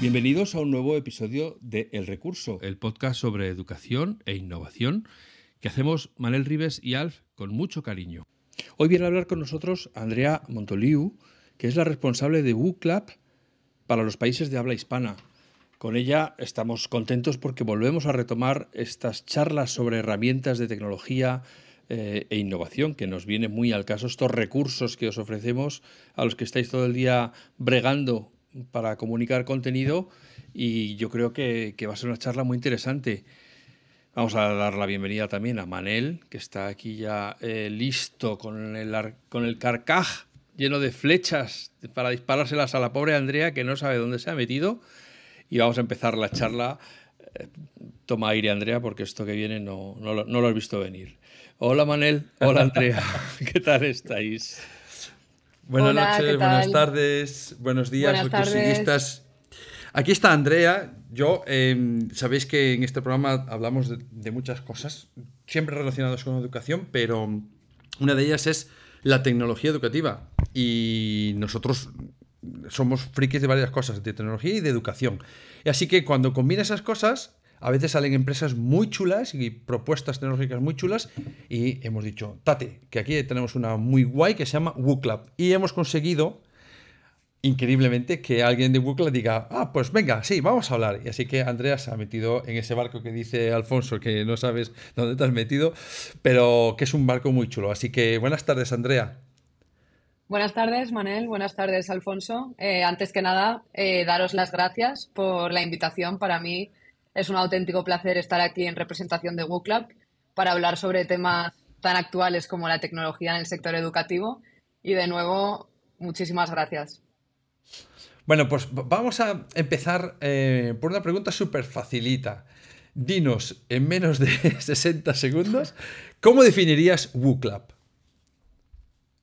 Bienvenidos a un nuevo episodio de El Recurso, el podcast sobre educación e innovación que hacemos Manel Rives y Alf con mucho cariño. Hoy viene a hablar con nosotros Andrea Montoliu, que es la responsable de WooClap para los países de habla hispana. Con ella estamos contentos porque volvemos a retomar estas charlas sobre herramientas de tecnología eh, e innovación, que nos viene muy al caso, estos recursos que os ofrecemos a los que estáis todo el día bregando para comunicar contenido y yo creo que, va a ser una charla muy interesante. Vamos a dar la bienvenida también a Manel, que está aquí ya eh, listo con el, con el carcaj lleno de flechas para disparárselas a la pobre Andrea, que no sabe dónde se ha metido. Y vamos a empezar la charla. Eh, toma aire, Andrea, porque esto que viene no, no, lo, no lo has visto venir. Hola, Manel. Hola, Andrea. ¿Qué tal estáis? Buenas noches, buenas tardes, buenos días, recursidistas. Aquí está Andrea. Yo, em, sabéis que en este programa hablamos de, muchas cosas, siempre relacionadas con educación, pero una de ellas es la tecnología educativa. Y nosotros somos frikis de varias cosas, de tecnología y de educación. Así que cuando combina esas cosas, a veces salen empresas muy chulas y propuestas tecnológicas muy chulas y hemos dicho, tate, que aquí tenemos una muy guay que se llama WooClub y hemos conseguido increíblemente que alguien de WooClub diga, ah, pues venga, sí, vamos a hablar. Y así que Andrea se ha metido en ese barco que dice Alfonso, que no sabes dónde te has metido, pero que es un barco muy chulo. Así que buenas tardes, Andrea. Buenas tardes, Manel. Buenas tardes, Alfonso. Eh, antes que nada, eh, daros las gracias por la invitación. Para mí es un auténtico placer estar aquí en representación de WooClub para hablar sobre temas tan actuales como la tecnología en el sector educativo. Y de nuevo, muchísimas gracias. Bueno, pues vamos a empezar eh, por una pregunta súper facilita. Dinos, en menos de 60 segundos, ¿cómo definirías WooClub?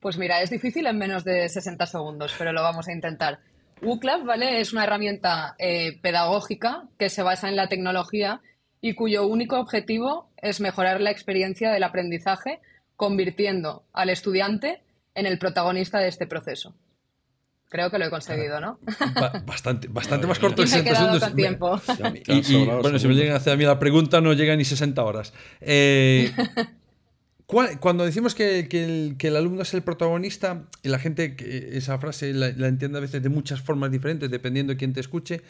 Pues mira, es difícil en menos de 60 segundos, pero lo vamos a intentar. WooClub, ¿vale? Es una herramienta eh, pedagógica que se basa en la tecnología y cuyo único objetivo es mejorar la experiencia del aprendizaje, convirtiendo al estudiante en el protagonista de este proceso. Creo que lo he conseguido, ¿no? bastante, bastante más corto de 60 segundos. Con tiempo. Y, bueno, si me llegan a hacer a mí la pregunta, no llega ni 60 horas. Eh, Cuando decimos que, el, alumno es el protagonista, y la gente esa frase la, entiende a veces de muchas formas diferentes, dependiendo de quién te escuche,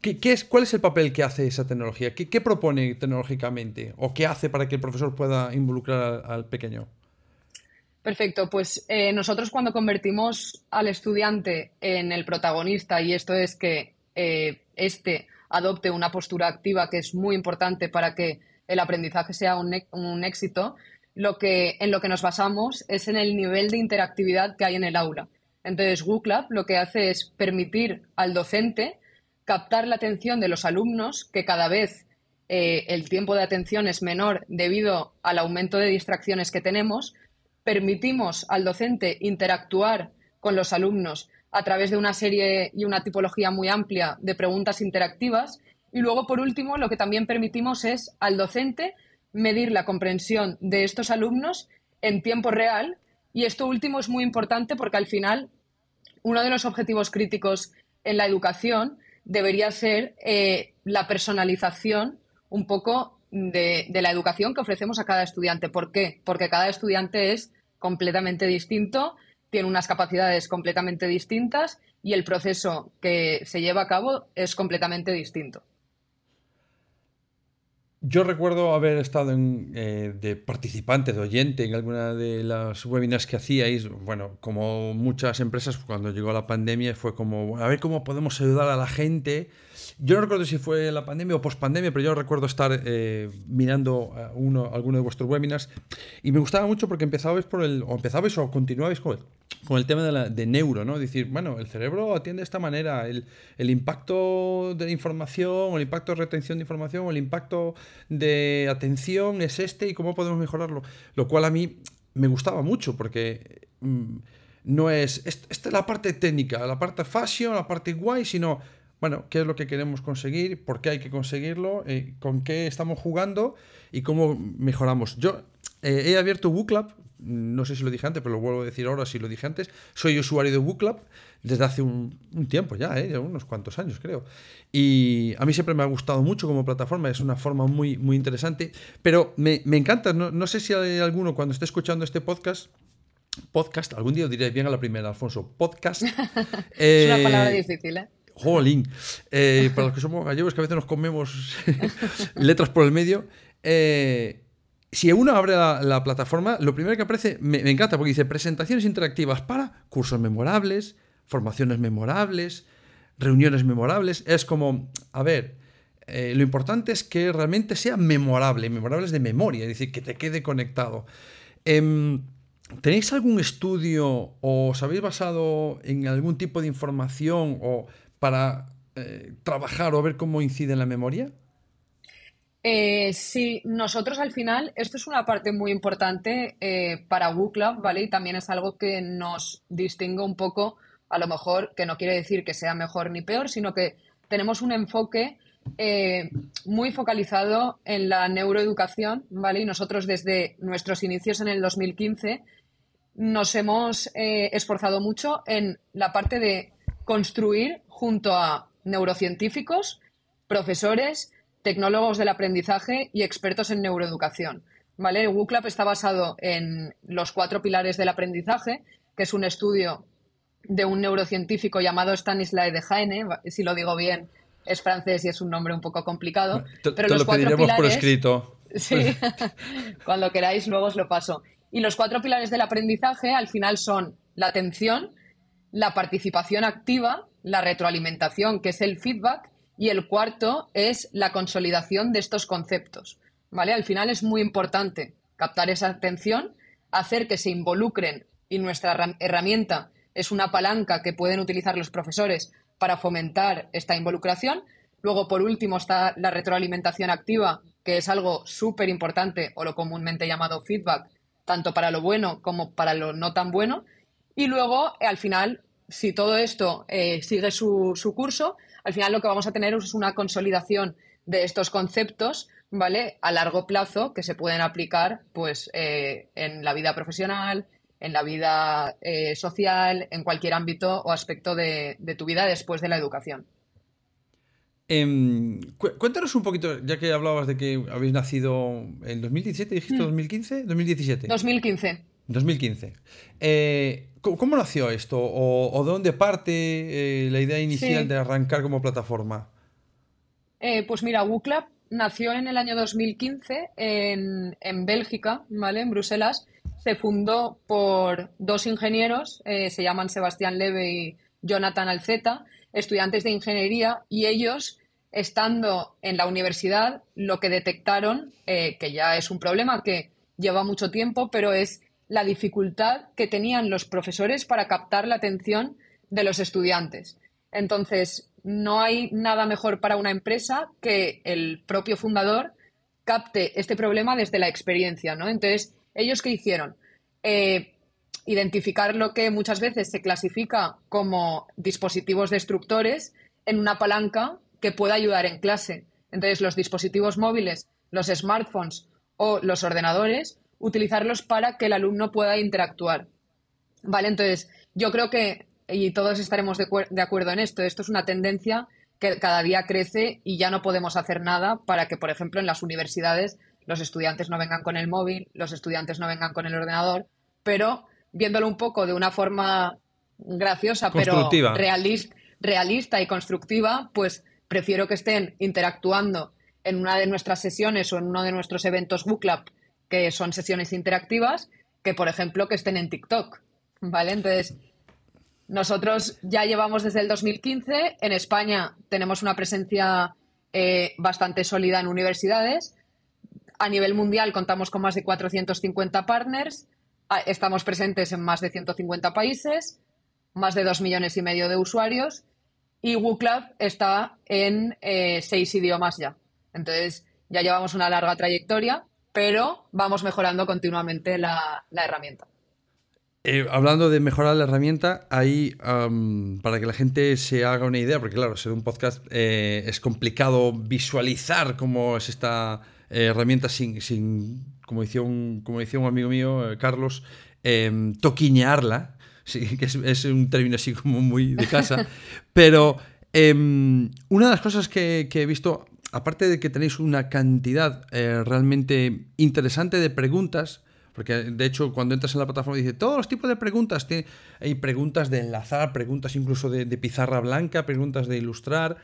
¿qué, es, ¿cuál es el papel que hace esa tecnología? ¿Qué, propone tecnológicamente? ¿O qué hace para que el profesor pueda involucrar al, pequeño? Perfecto, pues eh, nosotros cuando convertimos al estudiante en el protagonista, y esto es que eh, éste adopte una postura activa que es muy importante para que el aprendizaje sea un éxito, lo que, en lo que nos basamos es en el nivel de interactividad que hay en el aula. Entonces, WooClub lo que hace es permitir al docente captar la atención de los alumnos, que cada vez eh, el tiempo de atención es menor debido al aumento de distracciones que tenemos. Permitimos al docente interactuar con los alumnos a través de una serie y una tipología muy amplia de preguntas interactivas. Y luego, por último, lo que también permitimos es al docente medir la comprensión de estos alumnos en tiempo real y esto último es muy importante porque al final uno de los objetivos críticos en la educación debería ser eh, la personalización un poco de, de, la educación que ofrecemos a cada estudiante. ¿Por qué? Porque cada estudiante es completamente distinto, tiene unas capacidades completamente distintas y el proceso que se lleva a cabo es completamente distinto. Yo recuerdo haber estado eh, de participante, de oyente en alguna de las webinars que hacíais. Bueno, como muchas empresas, cuando llegó la pandemia fue como, a ver cómo podemos ayudar a la gente. Yo no recuerdo si fue la pandemia o post-pandemia, pero yo recuerdo estar eh, mirando uno, alguno de vuestros webinars y me gustaba mucho porque empezabais por el, o empezabais o continuabais con con el tema de, la, de neuro, ¿no? Decir, bueno, el cerebro atiende de esta manera, el, impacto de información, o el impacto de retención de información, o el impacto de atención es este y cómo podemos mejorarlo. Lo cual a mí me gustaba mucho porque mm, no es, esta es la parte técnica, la parte fashion, la parte guay, sino, bueno, qué es lo que queremos conseguir, por qué hay que conseguirlo, eh, con qué estamos jugando y cómo mejoramos. Yo eh, he abierto WooClub, no sé si lo dije antes, pero lo vuelvo a decir ahora si lo dije antes. Soy usuario de WooClub desde hace un, tiempo ya, ¿eh? unos cuantos años creo. Y a mí siempre me ha gustado mucho como plataforma, es una forma muy, muy interesante, pero me, encanta, no, sé si hay alguno cuando esté escuchando este podcast podcast, algún día diré bien a la primera, Alfonso, podcast. es una palabra eh, difícil, ¿eh? Jolín. Eh, para los que somos gallegos, que a veces nos comemos letras por el medio. Eh, si uno abre la, plataforma, lo primero que aparece me, encanta porque dice presentaciones interactivas para cursos memorables, formaciones memorables, reuniones memorables. Es como, a ver, eh, lo importante es que realmente sea memorable, memorables de memoria, es decir, que te quede conectado. Em, ¿Tenéis algún estudio o os habéis basado en algún tipo de información o para eh, trabajar o ver cómo incide en la memoria? Eh, sí, nosotros al final, esto es una parte muy importante eh, para WooClub, ¿vale? Y también es algo que nos distingue un poco, a lo mejor, que no quiere decir que sea mejor ni peor, sino que tenemos un enfoque muy focalizado en la neuroeducación, ¿vale? Y nosotros desde nuestros inicios en el 2015 nos hemos esforzado mucho en la parte de construir junto a neurocientíficos, profesores, tecnólogos del aprendizaje y expertos en neuroeducación. ¿vale? El WooClub está basado en los cuatro pilares del aprendizaje, que es un estudio de un neurocientífico llamado Stanislas Dehaene, si lo digo bien, es francés y es un nombre un poco complicado. pero los lo cuatro pilares, por escrito. Sí, cuando queráis luego os lo paso. Y los cuatro pilares del aprendizaje al final son la atención, la participación activa, la retroalimentación, que es el feedback, y el cuarto es la consolidación de estos conceptos. ¿vale? Al final es muy importante captar esa atención, hacer que se involucren y nuestra herramienta es una palanca que pueden utilizar los profesores para fomentar esta involucración. Luego, por último, está la retroalimentación activa, que es algo súper importante o lo comúnmente llamado feedback, tanto para lo bueno como para lo no tan bueno. Y luego, al final, si todo esto eh, sigue su, su curso, al final lo que vamos a tener es una consolidación de estos conceptos, ¿vale? A largo plazo que se pueden aplicar, pues, eh, en la vida profesional, en la vida eh, social, en cualquier ámbito o aspecto de, tu vida después de la educación. Em, cuéntanos un poquito, ya que hablabas de que habéis nacido en 2017, dijiste 2015, 2017. 2015. 2015. ¿Cómo nació esto? ¿O, de dónde parte eh, la idea inicial de arrancar como plataforma? Eh, pues mira, WooClub nació en el año 2015 en, en, Bélgica, ¿vale? En Bruselas. Se fundó por dos ingenieros, eh, se llaman Sebastián Leve y Jonathan Alceta, estudiantes de ingeniería, y ellos, estando en la universidad, lo que detectaron, que ya es un problema que lleva mucho tiempo, pero es la dificultad que tenían los profesores para captar la atención de los estudiantes. Entonces, no hay nada mejor para una empresa que el propio fundador capte este problema desde la experiencia, ¿no? Entonces, ¿ellos qué hicieron? Eh, identificar lo que muchas veces se clasifica como dispositivos destructores en una palanca que pueda ayudar en clase. Entonces, los dispositivos móviles, los smartphones o los ordenadores utilizarlos para que el alumno pueda interactuar. ¿Vale? Entonces, yo creo que, y todos estaremos de, acuerdo en esto, esto es una tendencia que cada día crece y ya no podemos hacer nada para que, por ejemplo, en las universidades los estudiantes no vengan con el móvil, los estudiantes no vengan con el ordenador, pero viéndolo un poco de una forma graciosa, pero realista, realista y constructiva, pues prefiero que estén interactuando en una de nuestras sesiones o en uno de nuestros eventos Book Club que son sesiones interactivas, que por ejemplo que estén en TikTok. ¿Vale? Entonces, nosotros ya llevamos desde el 2015. En España tenemos una presencia eh, bastante sólida en universidades. A nivel mundial contamos con más de 450 partners. ah, estamos presentes en más de 150 países, más de 2 millones y medio de usuarios y WooClub está en eh, seis idiomas ya. Entonces, ya llevamos una larga trayectoria, pero vamos mejorando continuamente la, herramienta. Eh, hablando de mejorar la herramienta, ahí para que la gente se haga una idea, porque claro, ser un podcast eh, es complicado visualizar cómo es esta herramienta sin, sin, como, decía un, como decía un amigo mío, Carlos, em, toquiñarla, sí, que es, un término así como muy de casa, pero em, una de las cosas que, he visto, aparte de que tenéis una cantidad eh, realmente interesante de preguntas, porque de hecho cuando entras en la plataforma dice todos los tipos de preguntas, hay preguntas de enlazar, preguntas incluso de, pizarra blanca, preguntas de ilustrar,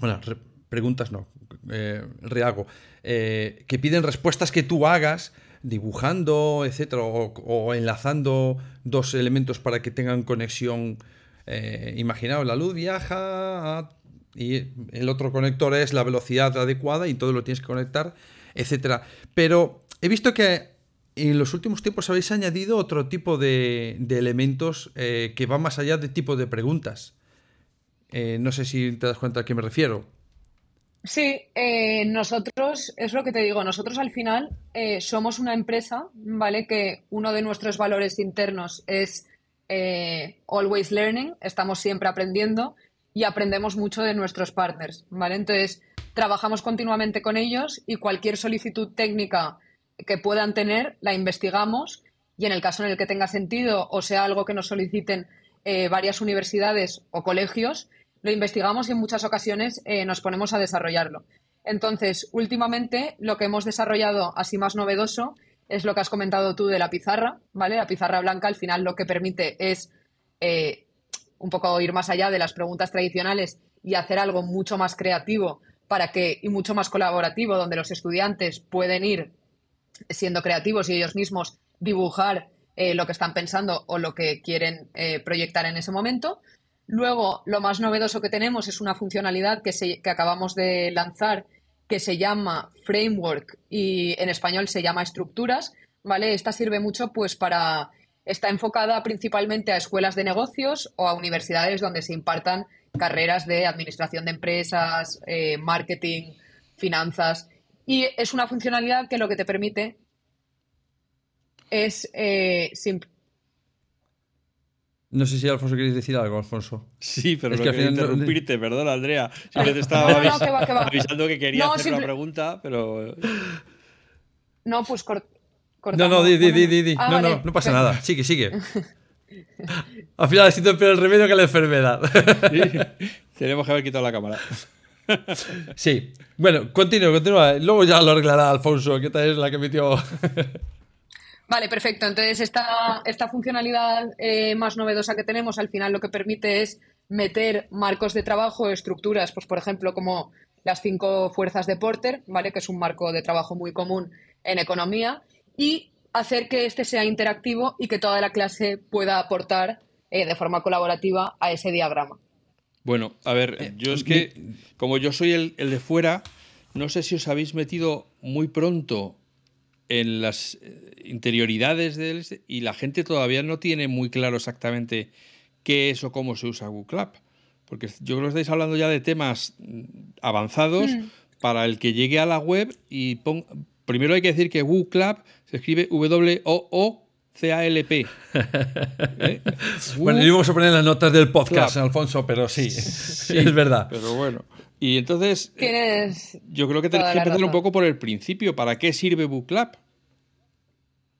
bueno, preguntas no, eh, rehago, eh, que piden respuestas que tú hagas dibujando, etcétera, o, enlazando dos elementos para que tengan conexión. Eh, imaginaos, la luz viaja y el otro conector es la velocidad adecuada y todo lo tienes que conectar, etcétera. Pero he visto que en los últimos tiempos habéis añadido otro tipo de, elementos eh, que van más allá de tipo de preguntas. Eh, no sé si te das cuenta a qué me refiero. Sí, eh, nosotros, es lo que te digo, nosotros al final somos una empresa, ¿vale? Que uno de nuestros valores internos es always learning, estamos siempre aprendiendo y aprendemos mucho de nuestros partners, ¿vale? Entonces, trabajamos continuamente con ellos y cualquier solicitud técnica que puedan tener la investigamos y en el caso en el que tenga sentido o sea algo que nos soliciten varias universidades o colegios, lo investigamos y en muchas ocasiones eh, nos ponemos a desarrollarlo. Entonces, últimamente lo que hemos desarrollado así más novedoso es lo que has comentado tú de la pizarra, ¿vale? La pizarra blanca al final lo que permite es eh, un poco ir más allá de las preguntas tradicionales y hacer algo mucho más creativo para que y mucho más colaborativo donde los estudiantes pueden ir siendo creativos y ellos mismos dibujar eh, lo que están pensando o lo que quieren proyectar en ese momento. Luego, lo más novedoso que tenemos es una funcionalidad que, que acabamos de lanzar que se llama Framework y en español se llama Estructuras, ¿vale? Esta sirve mucho pues para está enfocada principalmente a escuelas de negocios o a universidades donde se impartan carreras de administración de empresas, eh, marketing, finanzas. Y es una funcionalidad que lo que te permite es eh, no sé si Alfonso queréis decir algo, Alfonso. Sí, pero es no que quería interrumpirte, perdón, Andrea. Yo te estaba avisando que quería hacer una pregunta, pero. No, pues cortamos. No, no, di, di, di, di. Ah, no, no, no pasa nada. Sigue, sigue. Al final ha sido peor el remedio que la enfermedad. Tenemos que haber quitado la cámara. Sí. Bueno, continúa, continúa. Luego ya lo arreglará Alfonso, que tal es la que metió. Vale, perfecto. Entonces, esta, esta funcionalidad eh, más novedosa que tenemos al final lo que permite es meter marcos de trabajo, estructuras, pues por ejemplo, como las cinco fuerzas de Porter, ¿vale? Que es un marco de trabajo muy común en economía, y hacer que este sea interactivo y que toda la clase pueda aportar eh, de forma colaborativa a ese diagrama. Bueno, a ver, eh, yo es que, como yo soy el, el de fuera, no sé si os habéis metido muy pronto en las eh, interioridades del este, y la gente todavía no tiene muy claro exactamente qué es o cómo se usa Google. Porque yo creo que estáis hablando ya de temas mm, avanzados mm. para el que llegue a la web y ponga... Primero hay que decir que Google Club se escribe W-O-O-C-A-L-P. ¿Eh? Bueno, íbamos a poner las notas del podcast, Alfonso, pero sí, sí, es verdad. Pero bueno. Y entonces, eh, yo creo que tenéis que empezar un poco por el principio. ¿Para qué sirve Booklab?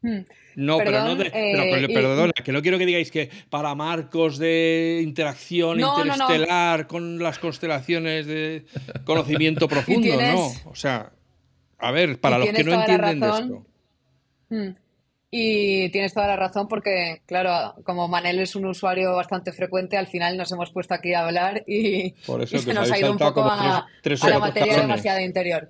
Hmm. No, pero no de, eh, perdona, que no quiero que digáis que para marcos de interacción interestelar con las constelaciones de conocimiento profundo, no. O sea, a ver, para los que no entienden de esto. Hmm. Y tienes toda la razón porque, claro, como Manel es un usuario bastante frecuente, al final nos hemos puesto aquí a hablar y, se nos ha ido un poco a, la materia demasiado interior.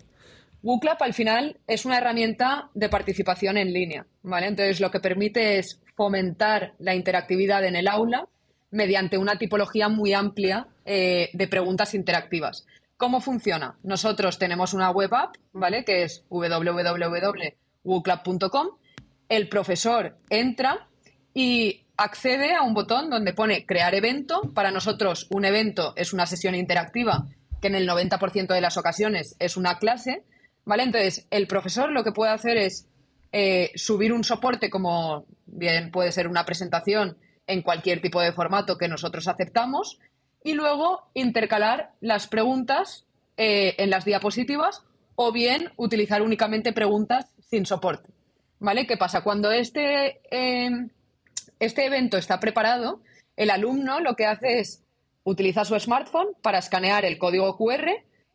WooClap al final es una herramienta de participación en línea, ¿vale? Entonces lo que permite es fomentar la interactividad en el aula mediante una tipología muy amplia eh, de preguntas interactivas. ¿Cómo funciona? Nosotros tenemos una web app, ¿vale? Que es www.wooclub.com el profesor entra y accede a un botón donde pone crear evento. Para nosotros un evento es una sesión interactiva que en el 90% de las ocasiones es una clase, ¿vale? Entonces, el profesor lo que puede hacer es eh, subir un soporte como bien puede ser una presentación en cualquier tipo de formato que nosotros aceptamos y luego intercalar las preguntas eh, en las diapositivas o bien utilizar únicamente preguntas sin soporte. ¿Vale? ¿Qué pasa? Cuando este, eh, este evento está preparado, el alumno lo que hace es utilizar su smartphone para escanear el código QR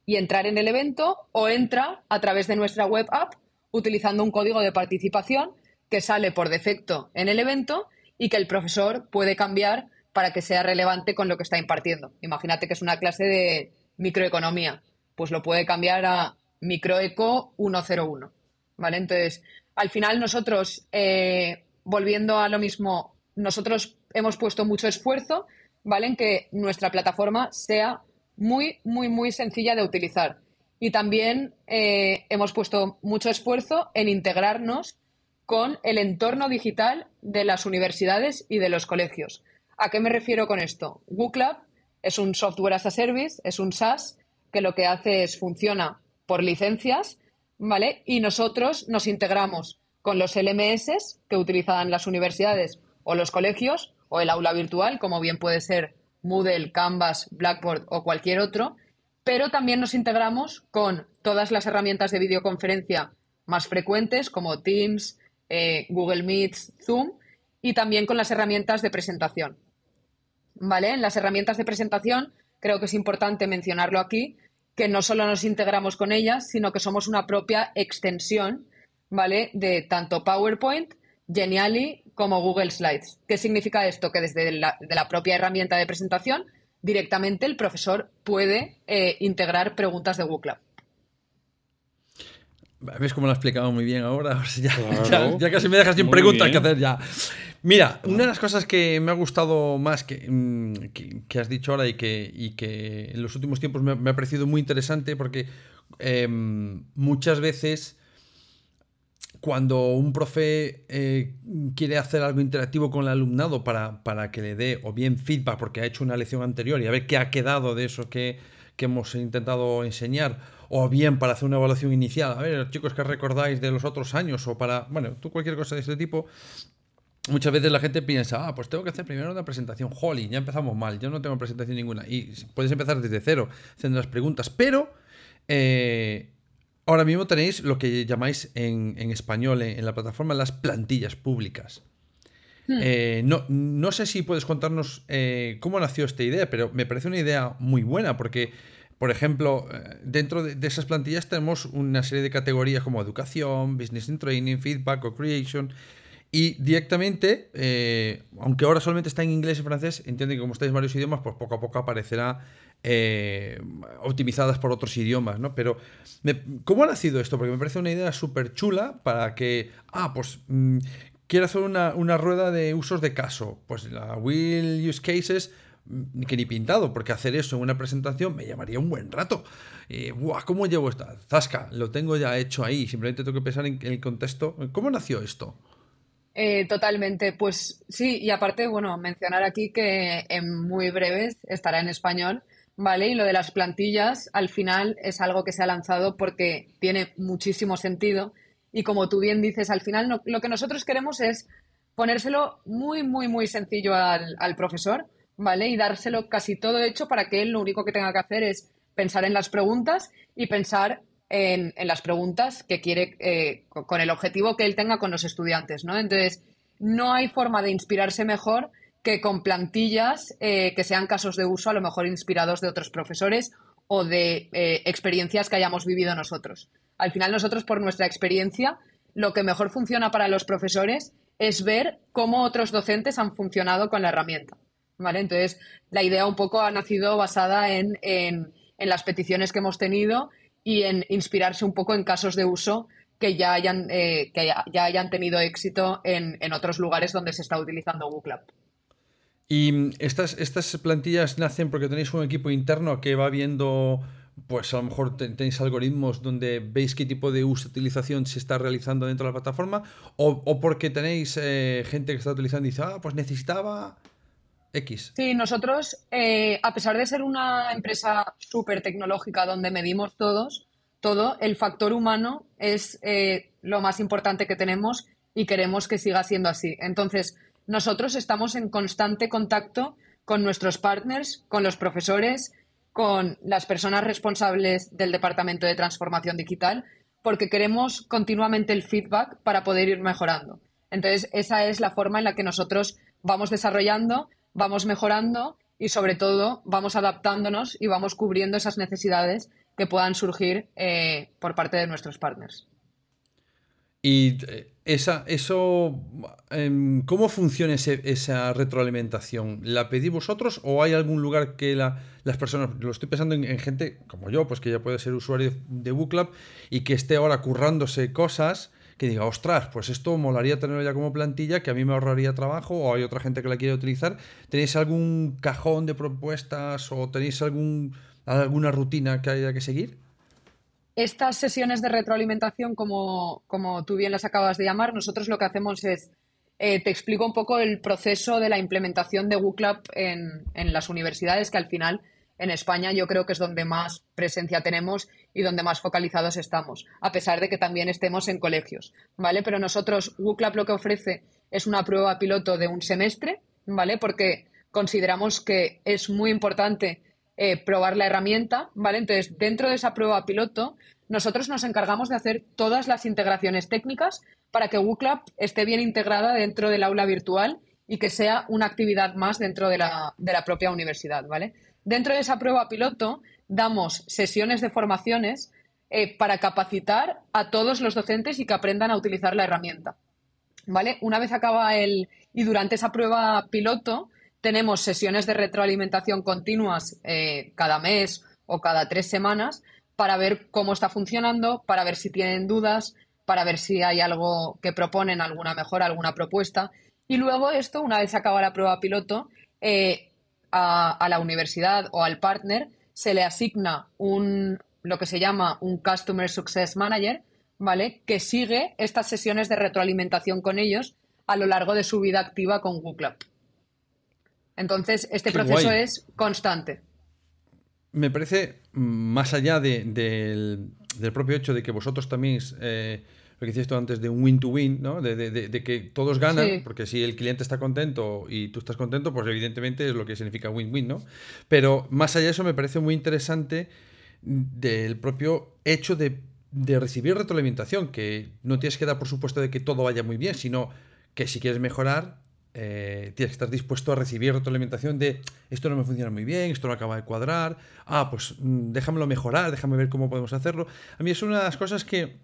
y entrar en el evento o entra a través de nuestra web app utilizando un código de participación que sale por defecto en el evento y que el profesor puede cambiar para que sea relevante con lo que está impartiendo. Imagínate que es una clase de microeconomía, pues lo puede cambiar a microeco 101. ¿Vale? Entonces, al final nosotros, eh, volviendo a lo mismo, nosotros hemos puesto mucho esfuerzo, ¿vale? En que nuestra plataforma sea muy, muy, muy sencilla de utilizar. Y también eh, hemos puesto mucho esfuerzo en integrarnos con el entorno digital de las universidades y de los colegios. ¿A qué me refiero con esto? Google es un software as a service, es un SaaS que lo que hace es funciona por licencias, ¿vale? Y nosotros nos integramos con los LMS que utilizan las universidades o los colegios o el aula virtual, como bien puede ser Moodle, Canvas, Blackboard o cualquier otro, pero también nos integramos con todas las herramientas de videoconferencia más frecuentes como Teams, eh, Google Meet, Zoom y también con las herramientas de presentación. ¿Vale? En las herramientas de presentación creo que es importante mencionarlo aquí, que no solo nos integramos con ellas, sino que somos una propia extensión, ¿vale? De tanto PowerPoint, Geniali como Google Slides. ¿Qué significa esto? Que desde la, de la propia herramienta de presentación directamente el profesor puede eh, integrar preguntas de Google. ¿Ves cómo lo ha explicado muy bien ahora? Ya, casi me dejas sin preguntas que hacer ya. Mira, una de las cosas que me ha gustado más que, mm, que, has dicho ahora y que, y que en los últimos tiempos me, ha parecido muy interesante porque em, muchas veces cuando un profe eh, quiere hacer algo interactivo con el alumnado para, para, que le dé o bien feedback porque ha hecho una lección anterior y a ver qué ha quedado de eso que, que hemos intentado enseñar, o bien para hacer una evaluación inicial, a ver, chicos, ¿qué recordáis de los otros años? O para, bueno, tú cualquier cosa de este tipo, muchas veces la gente piensa, ah, pues tengo que hacer primero una presentación. Holly, ya empezamos mal, yo no tengo presentación ninguna. Y puedes empezar desde cero, haciendo las preguntas, pero eh, Ahora mismo tenéis lo que llamáis en, español en, la plataforma las plantillas públicas. Hmm. Eh, no, no, sé si puedes contarnos eh, cómo nació esta idea, pero me parece una idea muy buena porque, por ejemplo, dentro de, esas plantillas tenemos una serie de categorías como educación, business and training, feedback o creation. Y directamente, aunque ahora solamente está en inglés y francés, entiendo que como estáis en varios idiomas, pues poco a poco aparecerá eh, optimizadas por otros idiomas, ¿no? Pero, ¿cómo ha nacido esto? Porque me parece una idea súper chula para que, ah, pues mm, quiero hacer una, rueda de usos de caso. Pues la Will Use Cases, mm, que ni pintado, porque hacer eso en una presentación me llamaría un buen rato. Eh, ¿Cómo llevo esta? Zasca, lo tengo ya hecho ahí, simplemente tengo que pensar en, el contexto. ¿Cómo nació esto? Eh, totalmente, pues sí, y aparte, bueno, mencionar aquí que en muy breves estará en español ¿vale? Y lo de las plantillas, al final, es algo que se ha lanzado porque tiene muchísimo sentido. Y como tú bien dices, al final lo que nosotros queremos es ponérselo muy, muy, muy sencillo al, profesor, ¿vale? Y dárselo casi todo hecho para que él lo único que tenga que hacer es pensar en las preguntas y pensar en, las preguntas que quiere, eh, con el objetivo que él tenga con los estudiantes, ¿no? Entonces, no hay forma de inspirarse mejor que con plantillas eh, que sean casos de uso, a lo mejor inspirados de otros profesores o de eh, experiencias que hayamos vivido nosotros. Al final nosotros, por nuestra experiencia, lo que mejor funciona para los profesores es ver cómo otros docentes han funcionado con la herramienta. ¿vale? Entonces, la idea un poco ha nacido basada en, las peticiones que hemos tenido y en inspirarse un poco en casos de uso que ya hayan, eh, que ya, hayan tenido éxito en, en, otros lugares donde se está utilizando Google y estas, estas plantillas nacen porque tenéis un equipo interno que va viendo pues a lo mejor tenéis algoritmos donde veis qué tipo de utilización se está realizando dentro de la plataforma, o, porque tenéis eh, gente que está utilizando y dice, ah, pues necesitaba Sí, nosotros, eh, a pesar de ser una empresa súper tecnológica donde medimos todos, todo, el factor humano es eh, lo más importante que tenemos y queremos que siga siendo así. Entonces, nosotros estamos en constante contacto con nuestros partners, con los profesores, con las personas responsables del Departamento de Transformación Digital, porque queremos continuamente el feedback para poder ir mejorando. Entonces, esa es la forma en la que nosotros vamos desarrollando, vamos mejorando y, sobre todo, vamos adaptándonos y vamos cubriendo esas necesidades que puedan surgir eh, por parte de nuestros partners. Y eh, esa, eso, em, ¿cómo funciona esa retroalimentación? ¿La pedís vosotros o hay algún lugar que las personas, lo estoy pensando en, gente como yo, pues que ya puede ser usuario de Booklab y que esté ahora currándose cosas, que diga, ostras, pues esto molaría tenerlo ya como plantilla, que a mí me ahorraría trabajo o hay otra gente que la quiere utilizar. ¿Tenéis algún cajón de propuestas o tenéis algún, alguna rutina que haya que seguir? Estas sesiones de retroalimentación, como, como tú bien las acabas de llamar, nosotros lo que hacemos es, eh, te explico un poco el proceso de la implementación de WooClub en, en las universidades, que al final en España yo creo que es donde más presencia tenemos y donde más focalizados estamos, a pesar de que también estemos en colegios, ¿vale? Pero nosotros, WooClub lo que ofrece es una prueba piloto de un semestre, ¿vale? Porque consideramos que es muy importante eh, probar la herramienta, ¿vale? Entonces, dentro de esa prueba piloto, nosotros nos encargamos de hacer todas las integraciones técnicas para que WooClub esté bien integrada dentro del aula virtual y que sea una actividad más dentro de la, propia universidad, ¿vale? Dentro de esa prueba piloto, damos sesiones de formaciones eh, para capacitar a todos los docentes y que aprendan a utilizar la herramienta. ¿Vale? Una vez acaba el. y durante esa prueba piloto, tenemos sesiones de retroalimentación continuas eh, cada mes o cada tres semanas para ver cómo está funcionando, para ver si tienen dudas, para ver si hay algo que proponen, alguna mejora, alguna propuesta. Y luego esto, una vez acaba la prueba piloto, eh, a, la universidad o al partner se le asigna un, lo que se llama un Customer Success Manager, ¿vale? Que sigue estas sesiones de retroalimentación con ellos a lo largo de su vida activa con Google. Entonces, este proceso es constante. Me parece, mm, más allá del, propio hecho de que vosotros también, eh, lo que decías tú antes, de un win-to-win, ¿no? De, que todos ganan, porque si el cliente está contento y tú estás contento, pues evidentemente es lo que significa win-win, ¿no? Pero más allá de eso, me parece muy interesante del propio hecho de, recibir retroalimentación, que no tienes que dar por supuesto de que todo vaya muy bien, sino que si quieres mejorar, eh, tienes que estar dispuesto a recibir retroalimentación de esto no me funciona muy bien, esto no acaba de cuadrar, ah, pues mm, déjamelo mejorar, déjame ver cómo podemos hacerlo. A mí es una de las cosas que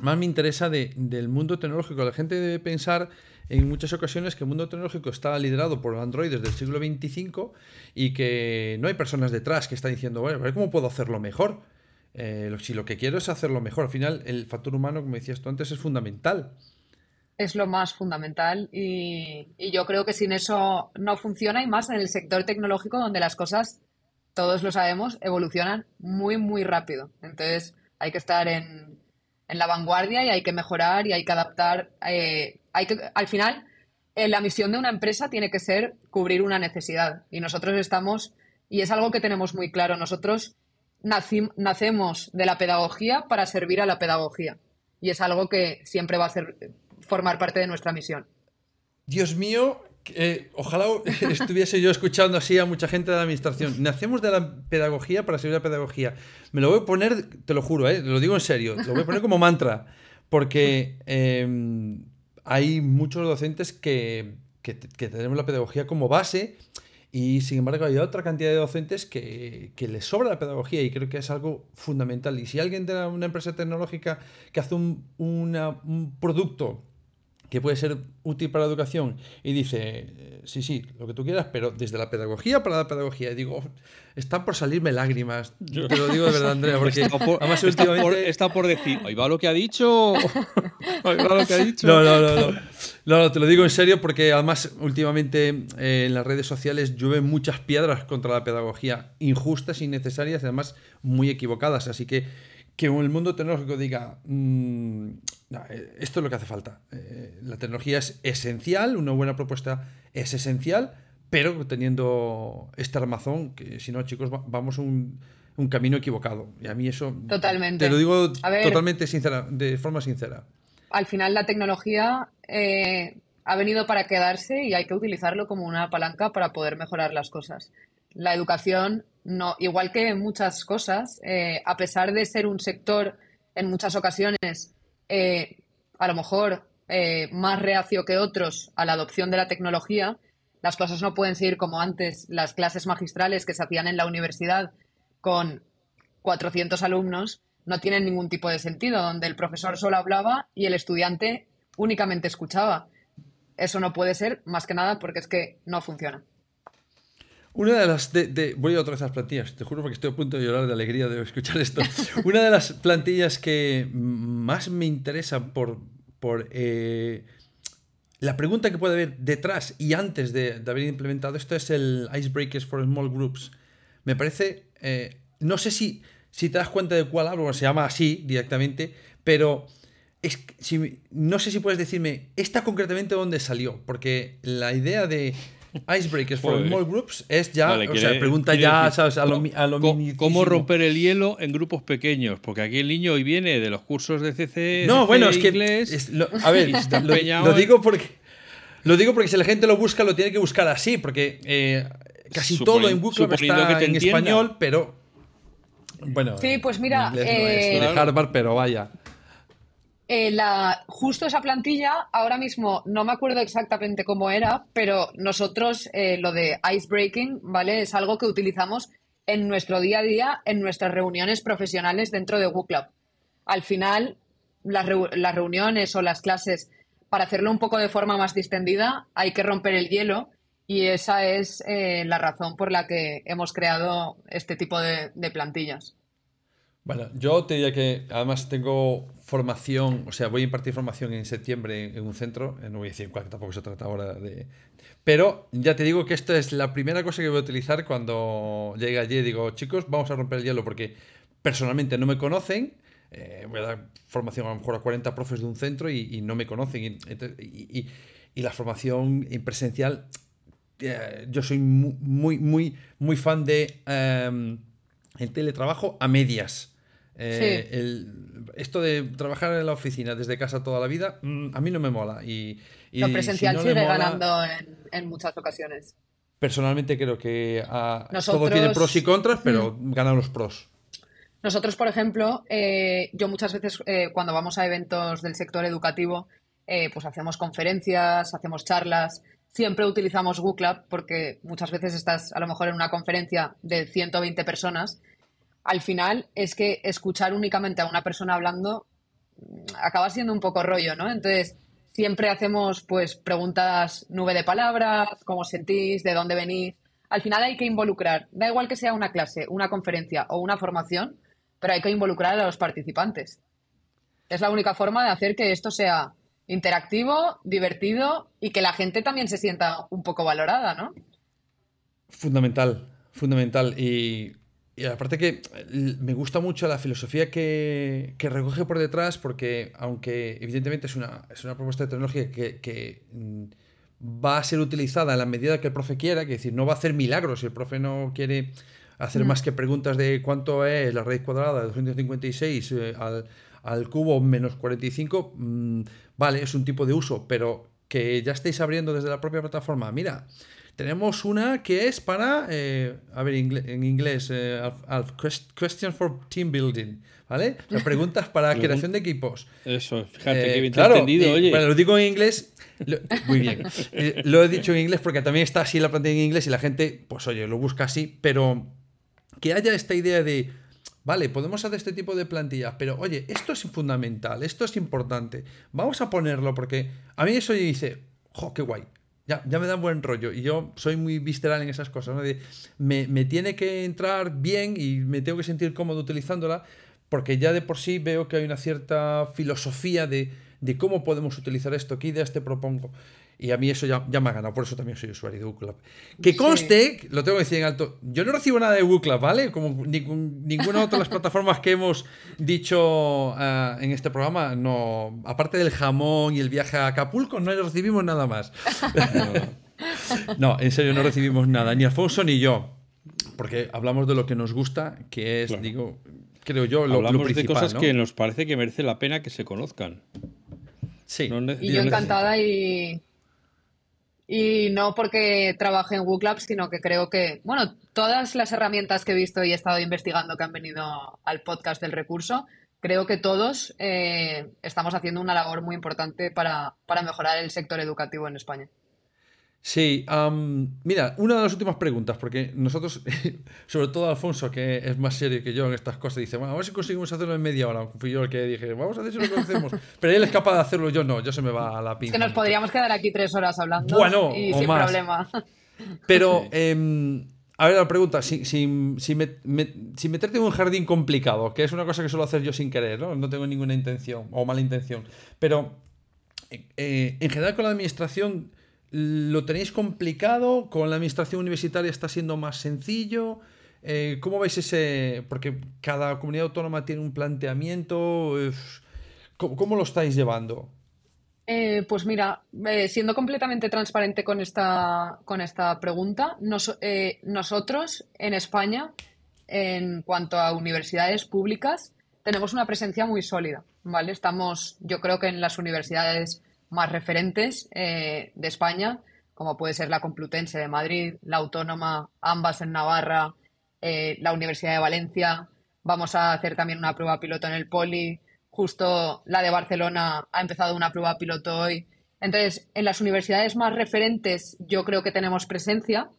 más me interesa del mundo tecnológico. La gente debe pensar en muchas ocasiones que el mundo tecnológico está liderado por androides del siglo XXV y que no hay personas detrás que están diciendo, bueno, cómo puedo hacerlo mejor. Eh, si lo que quiero es hacerlo mejor, al final el factor humano, como decías tú antes, es fundamental es lo más fundamental y, yo creo que sin eso no funciona y más en el sector tecnológico donde las cosas, todos lo sabemos, evolucionan muy, muy rápido. Entonces hay que estar en, la vanguardia y hay que mejorar y hay que adaptar. Eh, hay que, al final, eh, la misión de una empresa tiene que ser cubrir una necesidad y nosotros estamos, y es algo que tenemos muy claro, nosotros nacemos de la pedagogía para servir a la pedagogía y es algo que siempre va a ser formar parte de nuestra misión. Dios mío, eh, ojalá estuviese yo escuchando así a mucha gente de la administración. Nacemos de la pedagogía para servir la pedagogía. Me lo voy a poner, te lo juro, eh, lo digo en serio, lo voy a poner como mantra, porque em, hay muchos docentes que, tenemos la pedagogía como base y sin embargo hay otra cantidad de docentes que, les sobra la pedagogía y creo que es algo fundamental. Y si alguien de una empresa tecnológica que hace un producto que puede ser útil para la educación y dice, eh, sí, sí, lo que tú quieras, pero desde la pedagogía para la pedagogía. Y digo, están por salirme lágrimas. Yo te lo digo de verdad, Andrea, porque además últimamente... Está por, decir, ahí va lo que ha dicho. ahí va lo que ha dicho. No, no, no, no. No, te lo digo en serio porque además últimamente eh, en las redes sociales llueven muchas piedras contra la pedagogía, injustas, innecesarias y además muy equivocadas. Así que que el mundo tecnológico diga, mm, eh, esto es lo que hace falta. Eh, la tecnología es esencial, una buena propuesta es esencial, pero teniendo este armazón, que si no, chicos, vamos un, un camino equivocado. Y a mí eso... Totalmente. Te lo digo totalmente sincera, de forma sincera. Al final la tecnología eh, ha venido para quedarse y hay que utilizarlo como una palanca para poder mejorar las cosas. La educación no, igual que muchas cosas, eh, a pesar de ser un sector en muchas ocasiones eh, a lo mejor eh, más reacio que otros a la adopción de la tecnología, las cosas no pueden seguir como antes. Las clases magistrales que se hacían en la universidad con 400 alumnos no tienen ningún tipo de sentido, donde el profesor solo hablaba y el estudiante únicamente escuchaba. Eso no puede ser más que nada porque es que no funciona. Una de las. De, voy a otra vez a las plantillas, te juro porque estoy a punto de llorar de alegría de escuchar esto. Una de las plantillas que más me interesan por, por eh, la pregunta que puede haber detrás y antes de, haber implementado esto es el Icebreakers for Small Groups. Me parece. Eh, no sé si, si te das cuenta de cuál hablo, se llama así directamente, pero. Es, si, no sé si puedes decirme esta concretamente dónde salió, porque la idea de Icebreakers for Small Groups es ya, o sea, pregunta ya, ¿sabes? A lo, a lo ¿Cómo romper el hielo en grupos pequeños? Porque aquí el niño hoy viene de los cursos de CC. No, bueno, es que. a ver, lo, digo porque. Lo digo porque si la gente lo busca, lo tiene que buscar así, porque eh, casi todo en Google está en español, pero. Bueno. Sí, pues mira. Eh, de Harvard, pero vaya. Eh, la, justo esa plantilla, ahora mismo no me acuerdo exactamente cómo era, pero nosotros eh, lo de icebreaking, ¿vale? Es algo que utilizamos en nuestro día a día, en nuestras reuniones profesionales dentro de WooClub. Al final, las, reuniones o las clases, para hacerlo un poco de forma más distendida, hay que romper el hielo y esa es eh, la razón por la que hemos creado este tipo de plantillas. Bueno, yo te diría que además tengo formación, o sea, voy a impartir formación en septiembre en un centro, eh, no voy a decir cuál, tampoco se trata ahora de... Pero ya te digo que esta es la primera cosa que voy a utilizar cuando llegue allí y digo, chicos, vamos a romper el hielo porque personalmente no me conocen, eh, voy a dar formación a lo mejor a 40 profes de un centro y, no me conocen. Y, la formación en presencial, eh, yo soy muy, muy, muy fan de em, el teletrabajo a medias. Eh, esto de trabajar en la oficina desde casa toda la vida, mm, a mí no me mola. Y, lo presencial sigue ganando en, muchas ocasiones. Personalmente creo que ah, todo tiene pros y contras, pero mm. ganan los pros. Nosotros, por ejemplo, eh, yo muchas veces eh, cuando vamos a eventos del sector educativo, pues hacemos conferencias, hacemos charlas, siempre utilizamos Google porque muchas veces estás a lo mejor en una conferencia de 120 personas al final es que escuchar únicamente a una persona hablando mm, acaba siendo un poco rollo, ¿no? Entonces, siempre hacemos pues preguntas nube de palabras, cómo sentís, de dónde venís. Al final hay que involucrar, da igual que sea una clase, una conferencia o una formación, pero hay que involucrar a los participantes. Es la única forma de hacer que esto sea interactivo, divertido y que la gente también se sienta un poco valorada, ¿no? Fundamental, fundamental. Y y aparte que me gusta mucho la filosofía que, recoge por detrás, porque aunque evidentemente es una, es una propuesta de tecnología que, mm, va a ser utilizada en la medida que el profe quiera, que es decir, no va a hacer milagros, si el profe no quiere hacer más que preguntas de cuánto es la raíz cuadrada de 256 eh, al, al, cubo menos 45, mm, vale, es un tipo de uso, pero que ya estéis abriendo desde la propia plataforma, mira, tenemos una que es para, eh, a ver, en inglés, eh, Question for Team Building, ¿vale? preguntas para creación de equipos. Eso, fíjate que eh, bien entendido, oye. Bueno, lo digo en inglés, muy bien. lo he dicho en inglés porque también está así la plantilla en inglés y la gente, pues oye, lo busca así, pero que haya esta idea de vale, podemos hacer este tipo de plantillas, pero oye, esto es fundamental, esto es importante, vamos a ponerlo porque a mí eso dice, jo, qué guay, ya, ya me da buen rollo. Y yo soy muy visceral en esas cosas. me, me, tiene que entrar bien y me tengo que sentir cómodo utilizándola porque ya de por sí veo que hay una cierta filosofía de, de cómo podemos utilizar esto, qué ideas te propongo. Y a mí eso ya, ya me ha ganado, por eso también soy usuario de Google Club. Que conste, lo tengo que decir en alto, yo no recibo nada de Google Club, ¿vale? Como ninguna otra de las plataformas que hemos dicho eh, en este programa, no, aparte del jamón y el viaje a Acapulco, no recibimos nada más. no, en serio, no recibimos nada, ni Alfonso ni yo. Porque hablamos de lo que nos gusta, que es, digo, creo yo, lo, Hablamos de cosas que nos parece que merece la pena que se conozcan. Sí. y yo encantada y y no porque trabaje en WooClub, sino que creo que, bueno, todas las herramientas que he visto y he estado investigando que han venido al podcast del recurso, creo que todos eh, estamos haciendo una labor muy importante para mejorar el sector educativo en España. Sí, mira, una de las últimas preguntas, porque nosotros, sobre todo Alfonso, que es más serio que yo en estas cosas, dice, bueno, a ver si conseguimos hacerlo en media hora. Fui yo el que dije, vamos a ver si lo conocemos. Pero él es capaz de hacerlo, yo no, yo se me va a la pinta. Es que nos podríamos quedar aquí tres horas hablando bueno, y sin problema. Pero, em, a ver, la pregunta, si, si, si, meterte en un jardín complicado, que es una cosa que suelo hacer yo sin querer, ¿no? No tengo ninguna intención o mala intención, pero eh, en general con la administración ¿Lo tenéis complicado? ¿Con la administración universitaria está siendo más sencillo? Eh, ¿Cómo veis ese...? Porque cada comunidad autónoma tiene un planteamiento. ¿Cómo, lo estáis llevando? Eh, pues mira, eh, siendo completamente transparente con esta, con esta pregunta, nosotros en España, en cuanto a universidades públicas, tenemos una presencia muy sólida, ¿vale? Estamos, yo creo que en las universidades más referentes eh, de España, como puede ser la Complutense de Madrid, la Autónoma, ambas en Navarra, eh, la Universidad de Valencia. Vamos a hacer también una prueba piloto en el Poli. Justo la de Barcelona ha empezado una prueba piloto hoy. Entonces, en las universidades más referentes yo creo que tenemos presencia.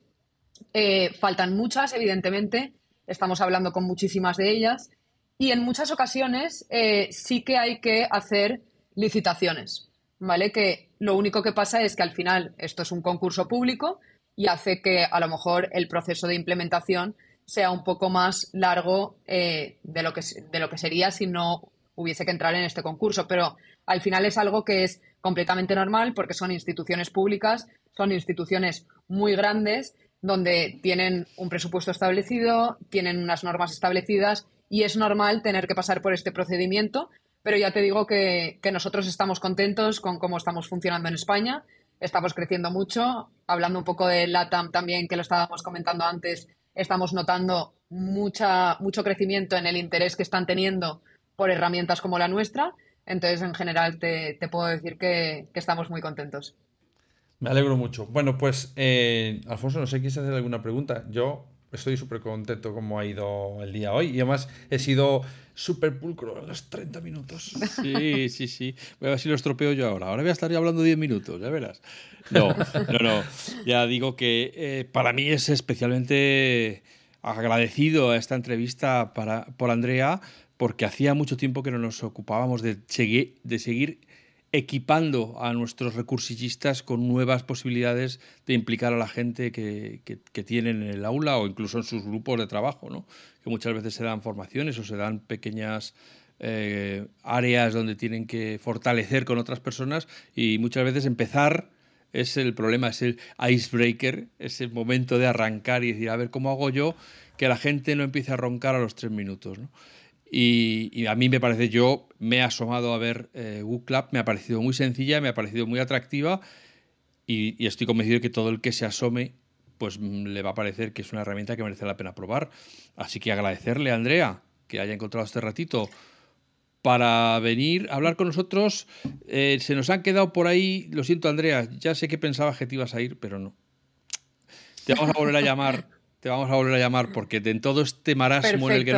Eh, faltan muchas, evidentemente. Estamos hablando con muchísimas de ellas. Y en muchas ocasiones sí que hay que hacer licitaciones. ¿Vale? Que lo único que pasa es que al final esto es un concurso público y hace que a lo mejor el proceso de implementación sea un poco más largo eh, de, lo que, de lo que sería si no hubiese que entrar en este concurso. Pero al final es algo que es completamente normal porque son instituciones públicas, son instituciones muy grandes donde tienen un presupuesto establecido, tienen unas normas establecidas y es normal tener que pasar por este procedimiento pero ya te digo que, nosotros estamos contentos con cómo estamos funcionando en España, estamos creciendo mucho, hablando un poco de LATAM también, que lo estábamos comentando antes, estamos notando mucha, mucho crecimiento en el interés que están teniendo por herramientas como la nuestra, entonces en general te, puedo decir que, estamos muy contentos. Me alegro mucho. Bueno, pues eh, Alfonso, no sé, ¿quieres hacer alguna pregunta? Yo estoy súper contento cómo ha ido el día hoy. Y además he sido súper pulcro en los 30 minutos. Sí, sí, sí. Voy a ver si lo estropeo yo ahora. Ahora voy a estar hablando 10 minutos, ya verás. No, no, no. Ya digo que eh, para mí es especialmente agradecido a esta entrevista para, por Andrea, porque hacía mucho tiempo que no nos ocupábamos de de seguir equipando a nuestros recursillistas con nuevas posibilidades de implicar a la gente que, tienen en el aula o incluso en sus grupos de trabajo, ¿no? que muchas veces se dan formaciones o se dan pequeñas eh, áreas donde tienen que fortalecer con otras personas y muchas veces empezar es el problema, es el icebreaker, es el momento de arrancar y decir, a ver, ¿cómo hago yo que la gente no empiece a roncar a los tres minutos? ¿no? Y, a mí me parece, yo me he asomado a ver eh, Club, me ha parecido muy sencilla, me ha parecido muy atractiva y, estoy convencido de que todo el que se asome pues mm, le va a parecer que es una herramienta que merece la pena probar. Así que agradecerle a Andrea que haya encontrado este ratito para venir a hablar con nosotros. Eh, se nos han quedado por ahí, lo siento Andrea, ya sé que pensaba que te ibas a ir, pero no. Te vamos a volver a llamar te vamos a volver a llamar porque en todo este marasmo en el que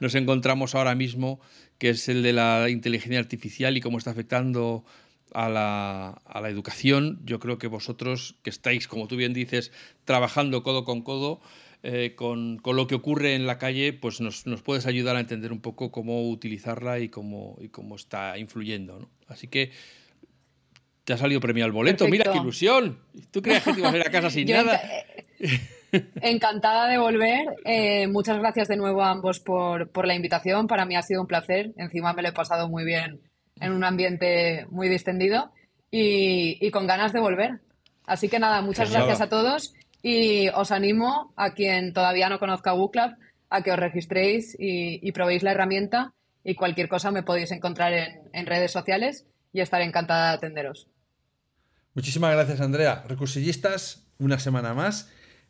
nos, encontramos ahora mismo, que es el de la inteligencia artificial y cómo está afectando a la, a educación, yo creo que vosotros que estáis, como tú bien dices, trabajando codo con codo, eh, con, lo que ocurre en la calle, pues nos, puedes ayudar a entender un poco cómo utilizarla y cómo, y cómo está influyendo. Así que te ha salido premio al boleto. Mira qué ilusión. ¿Tú creías que te ibas a ir a casa sin nada? Encantada de volver. Eh, muchas gracias de nuevo a ambos por, por la invitación. Para mí ha sido un placer. Encima me lo he pasado muy bien en un ambiente muy distendido y, con ganas de volver. Así que nada, muchas gracias a todos y os animo a quien todavía no conozca WooClub a que os registréis y, probéis la herramienta y cualquier cosa me podéis encontrar en, redes sociales y estaré encantada de atenderos. Muchísimas gracias, Andrea. Recursillistas, una semana más.